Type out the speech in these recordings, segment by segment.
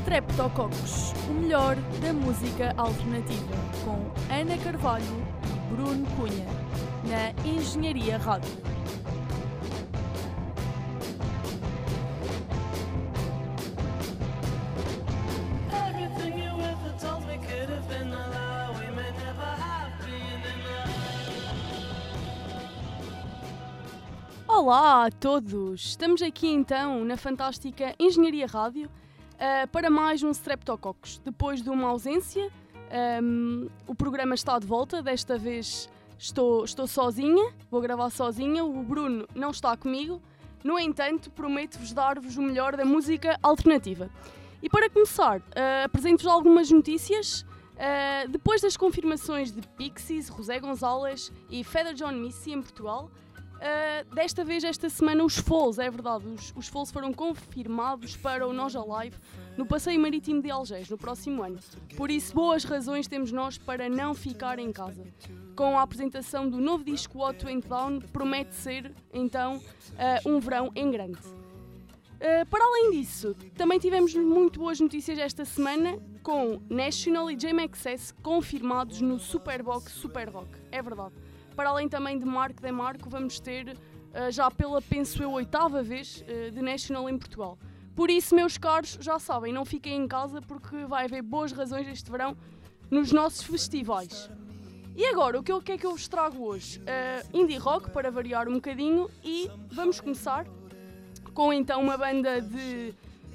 Streptococcus, o melhor da música alternativa, com Ana Carvalho e Bruno Cunha, na Engenharia Rádio. Olá a todos! Estamos aqui então na fantástica Engenharia Rádio uh, para mais um Streptococcus. Depois de uma ausência, um, o programa está de volta. Desta vez estou, estou sozinha, vou gravar sozinha. O Bruno não está comigo. No entanto, prometo-vos dar-vos o melhor da música alternativa. E para começar, uh, apresento-vos algumas notícias. Uh, depois das confirmações de Pixies, José Gonzalez e Feather John Missy em Portugal, uh, desta vez, esta semana, os Foles, é verdade, os, os foram confirmados para o Noja Live no Passeio Marítimo de Algés no próximo ano. Por isso, boas razões temos nós para não ficar em casa. Com a apresentação do novo disco What Went Down, promete ser, então, uh, um verão em grande. Uh, para além disso, também tivemos muito boas notícias esta semana com National e JMXS confirmados no Superbox Super Rock. É verdade. Para além também de Marco de Marco, vamos ter uh, já pela, penso eu, oitava vez de National em Portugal. Por isso, meus caros, já sabem, não fiquem em casa porque vai haver boas razões este verão nos nossos festivais. E agora, o que, o que é que eu vos trago hoje? Uh, indie rock, para variar um bocadinho, e vamos começar com então uma banda de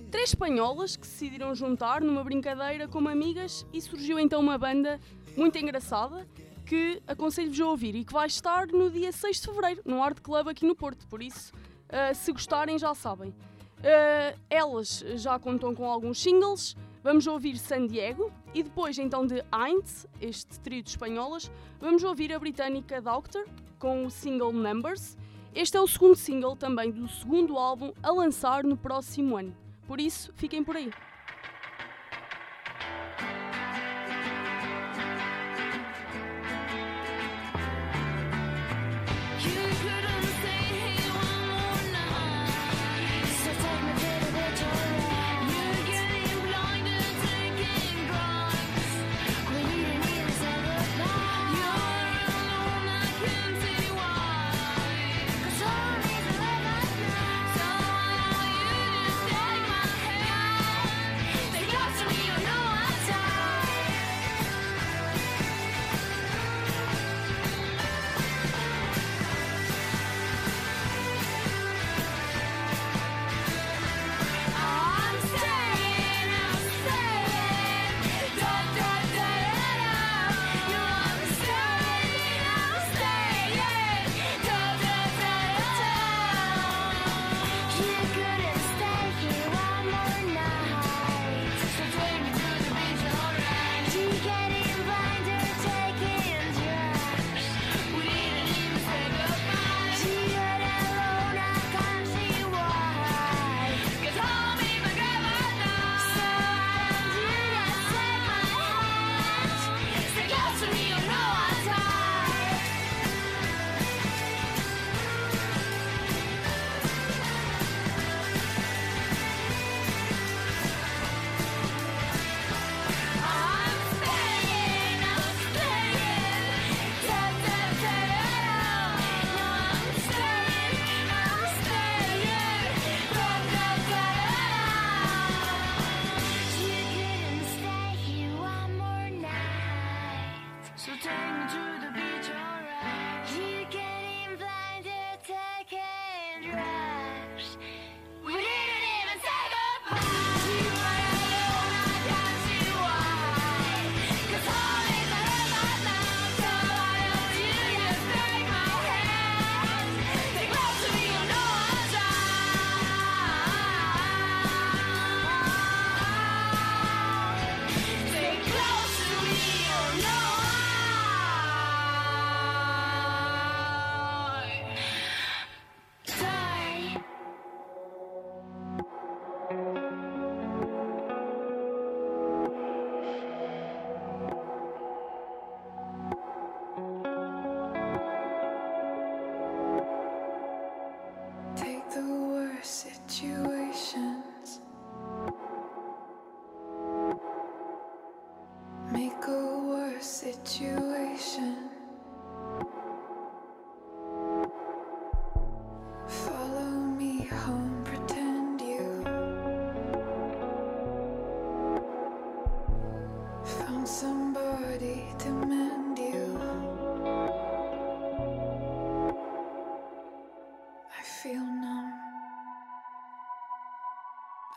três espanholas que se decidiram juntar numa brincadeira como amigas e surgiu então uma banda muito engraçada que aconselho-vos a ouvir e que vai estar no dia 6 de Fevereiro no Art Club aqui no Porto, por isso uh, se gostarem já sabem. Uh, elas já contam com alguns singles, vamos ouvir San Diego e depois então de Heinz, este trio de espanholas, vamos ouvir a britânica Doctor com o single Numbers este é o segundo single também do segundo álbum a lançar no próximo ano. Por isso, fiquem por aí.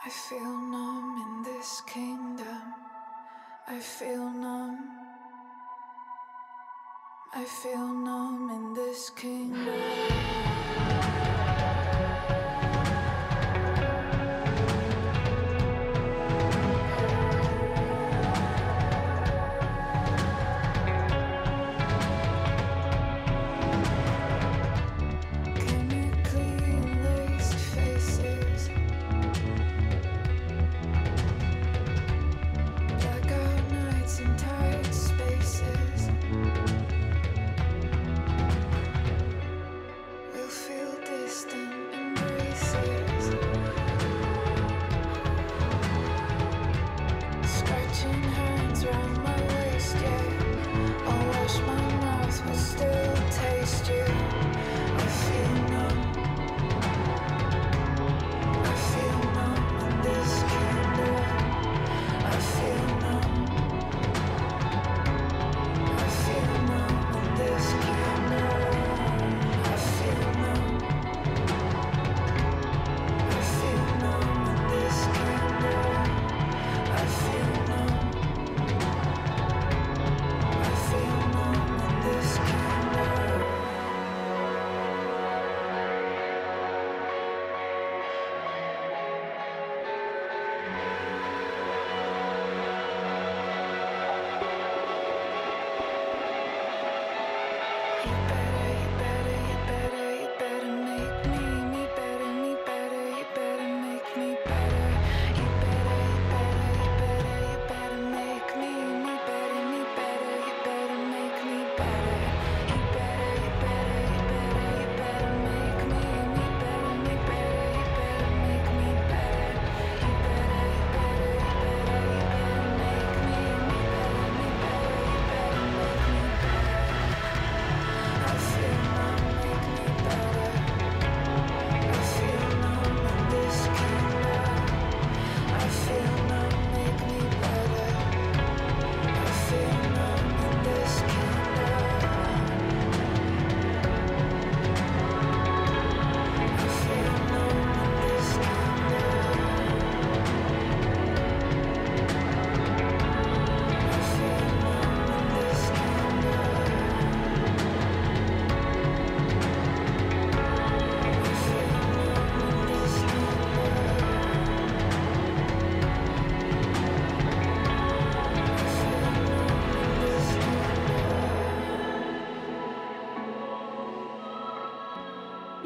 I feel numb in this kingdom. I feel numb. I feel numb in this kingdom.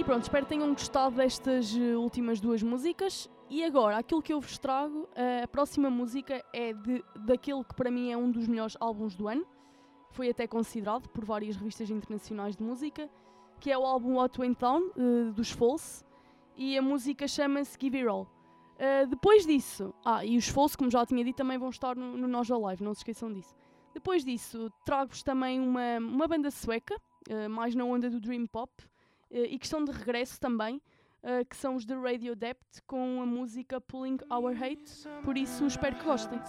pronto, espero que tenham gostado destas eh, últimas duas músicas. E agora, aquilo que eu vos trago, eh, a próxima música é de, daquele que para mim é um dos melhores álbuns do ano. Foi até considerado por várias revistas internacionais de música, que é o álbum What Went Down, eh, dos False, e a música chama-se Give It All. Uh, depois disso, ah, e os False, como já tinha dito, também vão estar no, no Nós Live, não se esqueçam disso. Depois disso, trago-vos também uma, uma banda sueca, uh, mais na onda do Dream Pop, eh, e que estão de regresso também, eh, que são os The Radio Dept com a música Pulling Our Hate, por isso espero que gostem.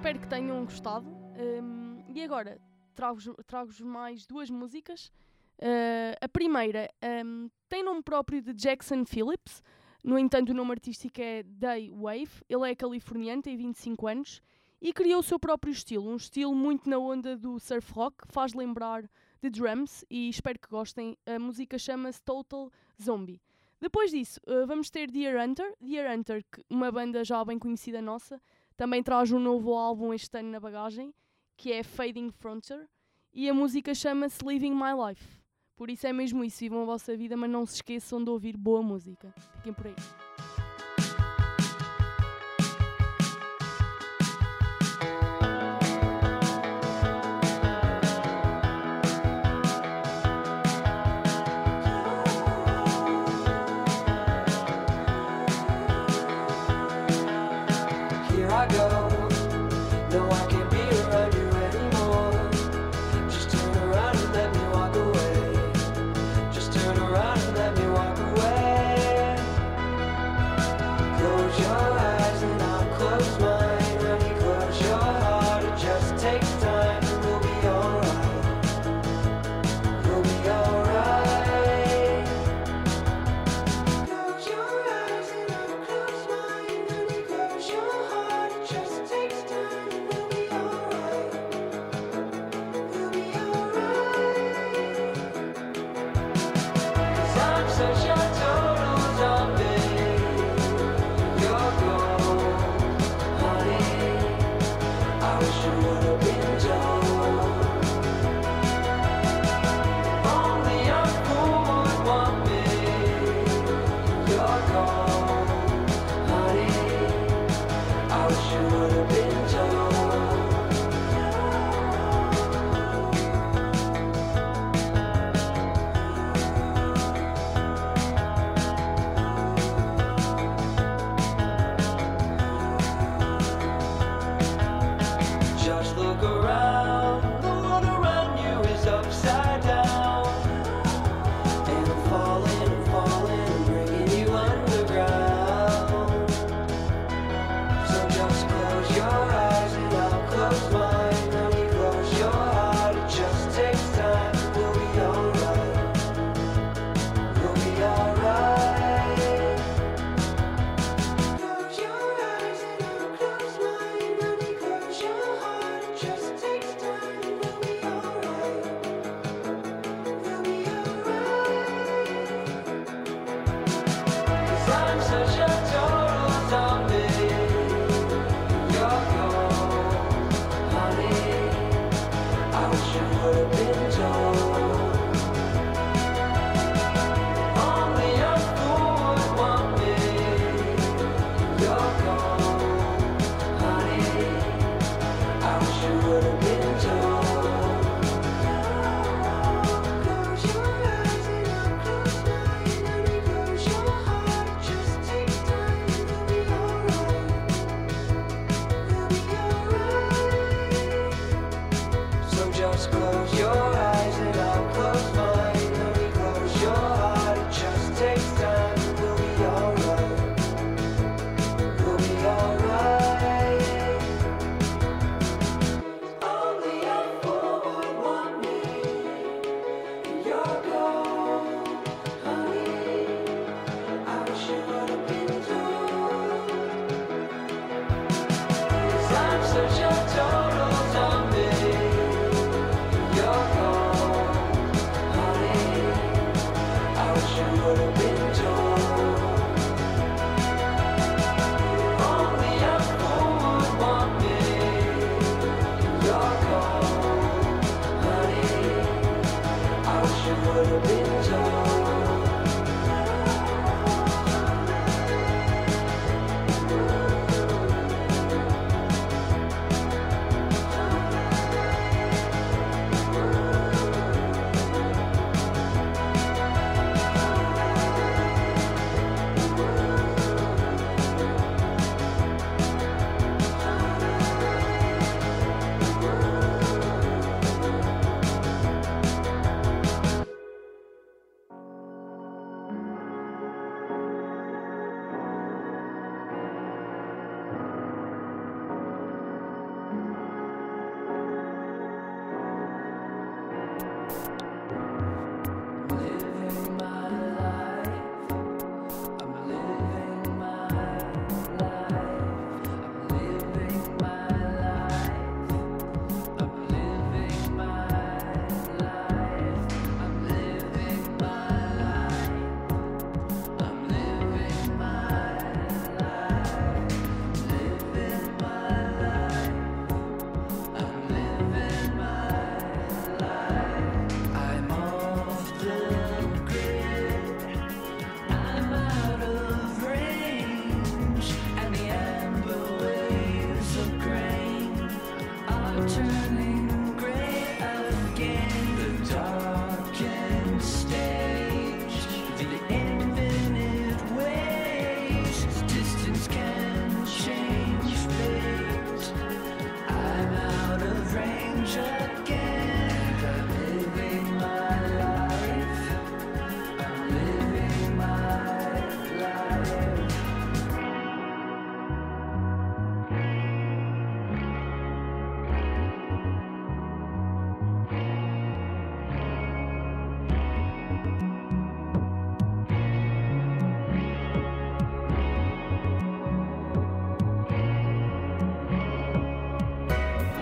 espero que tenham gostado. Um, e agora trago-vos trago mais duas músicas. Uh, a primeira um, tem nome próprio de Jackson Phillips, no entanto, o nome artístico é Day Wave. Ele é californiano, tem 25 anos e criou o seu próprio estilo, um estilo muito na onda do surf rock, faz lembrar de drums e espero que gostem. A música chama-se Total Zombie. Depois disso, uh, vamos ter Dear Hunter. Dear Hunter, uma banda já bem conhecida nossa, também traz um novo álbum este ano na bagagem, que é Fading Frontier, e a música chama-se Living My Life. Por isso é mesmo isso, vivam a vossa vida, mas não se esqueçam de ouvir boa música. Fiquem por aí.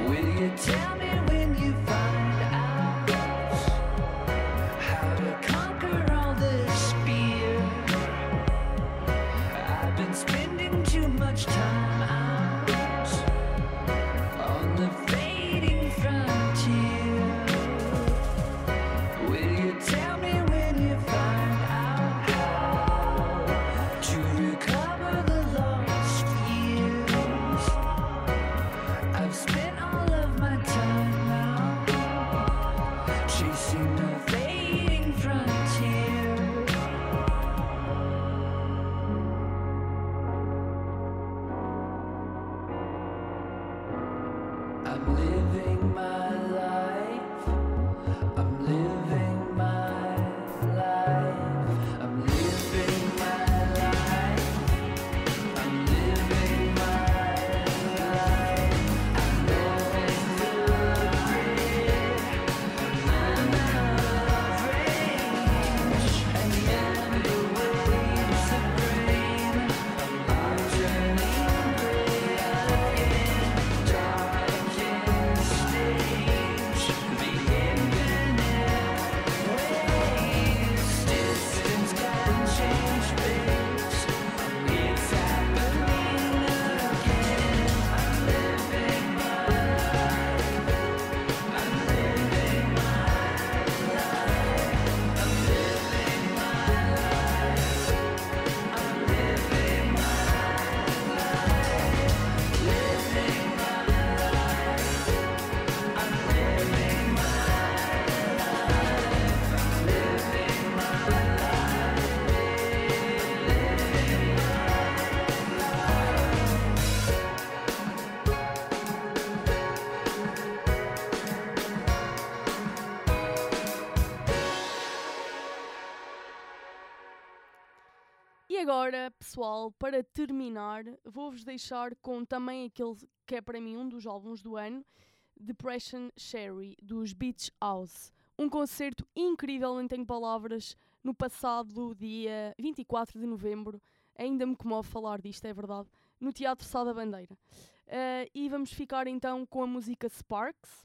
will you tell me? Pessoal, para terminar, vou-vos deixar com também aquele que é para mim um dos álbuns do ano, Depression Sherry, dos Beach House. Um concerto incrível, nem tenho palavras, no passado dia 24 de novembro. Ainda me comove falar disto, é verdade, no Teatro Sá da Bandeira. Eh, e vamos ficar então com a música Sparks,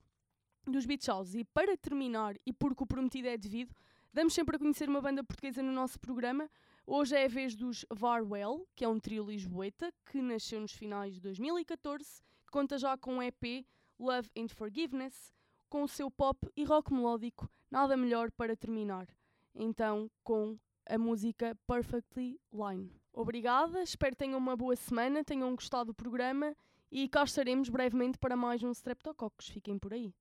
dos Beach House. E para terminar, e porque o prometido é devido, damos sempre a conhecer uma banda portuguesa no nosso programa. Hoje é a vez dos Varwell, que é um trio lisboeta que nasceu nos finais de 2014, que conta já com o EP Love and Forgiveness, com o seu pop e rock melódico, nada melhor para terminar. Então, com a música Perfectly Line. Obrigada, espero tenham uma boa semana, tenham gostado do programa e cá estaremos brevemente para mais um Streptococcus. Fiquem por aí.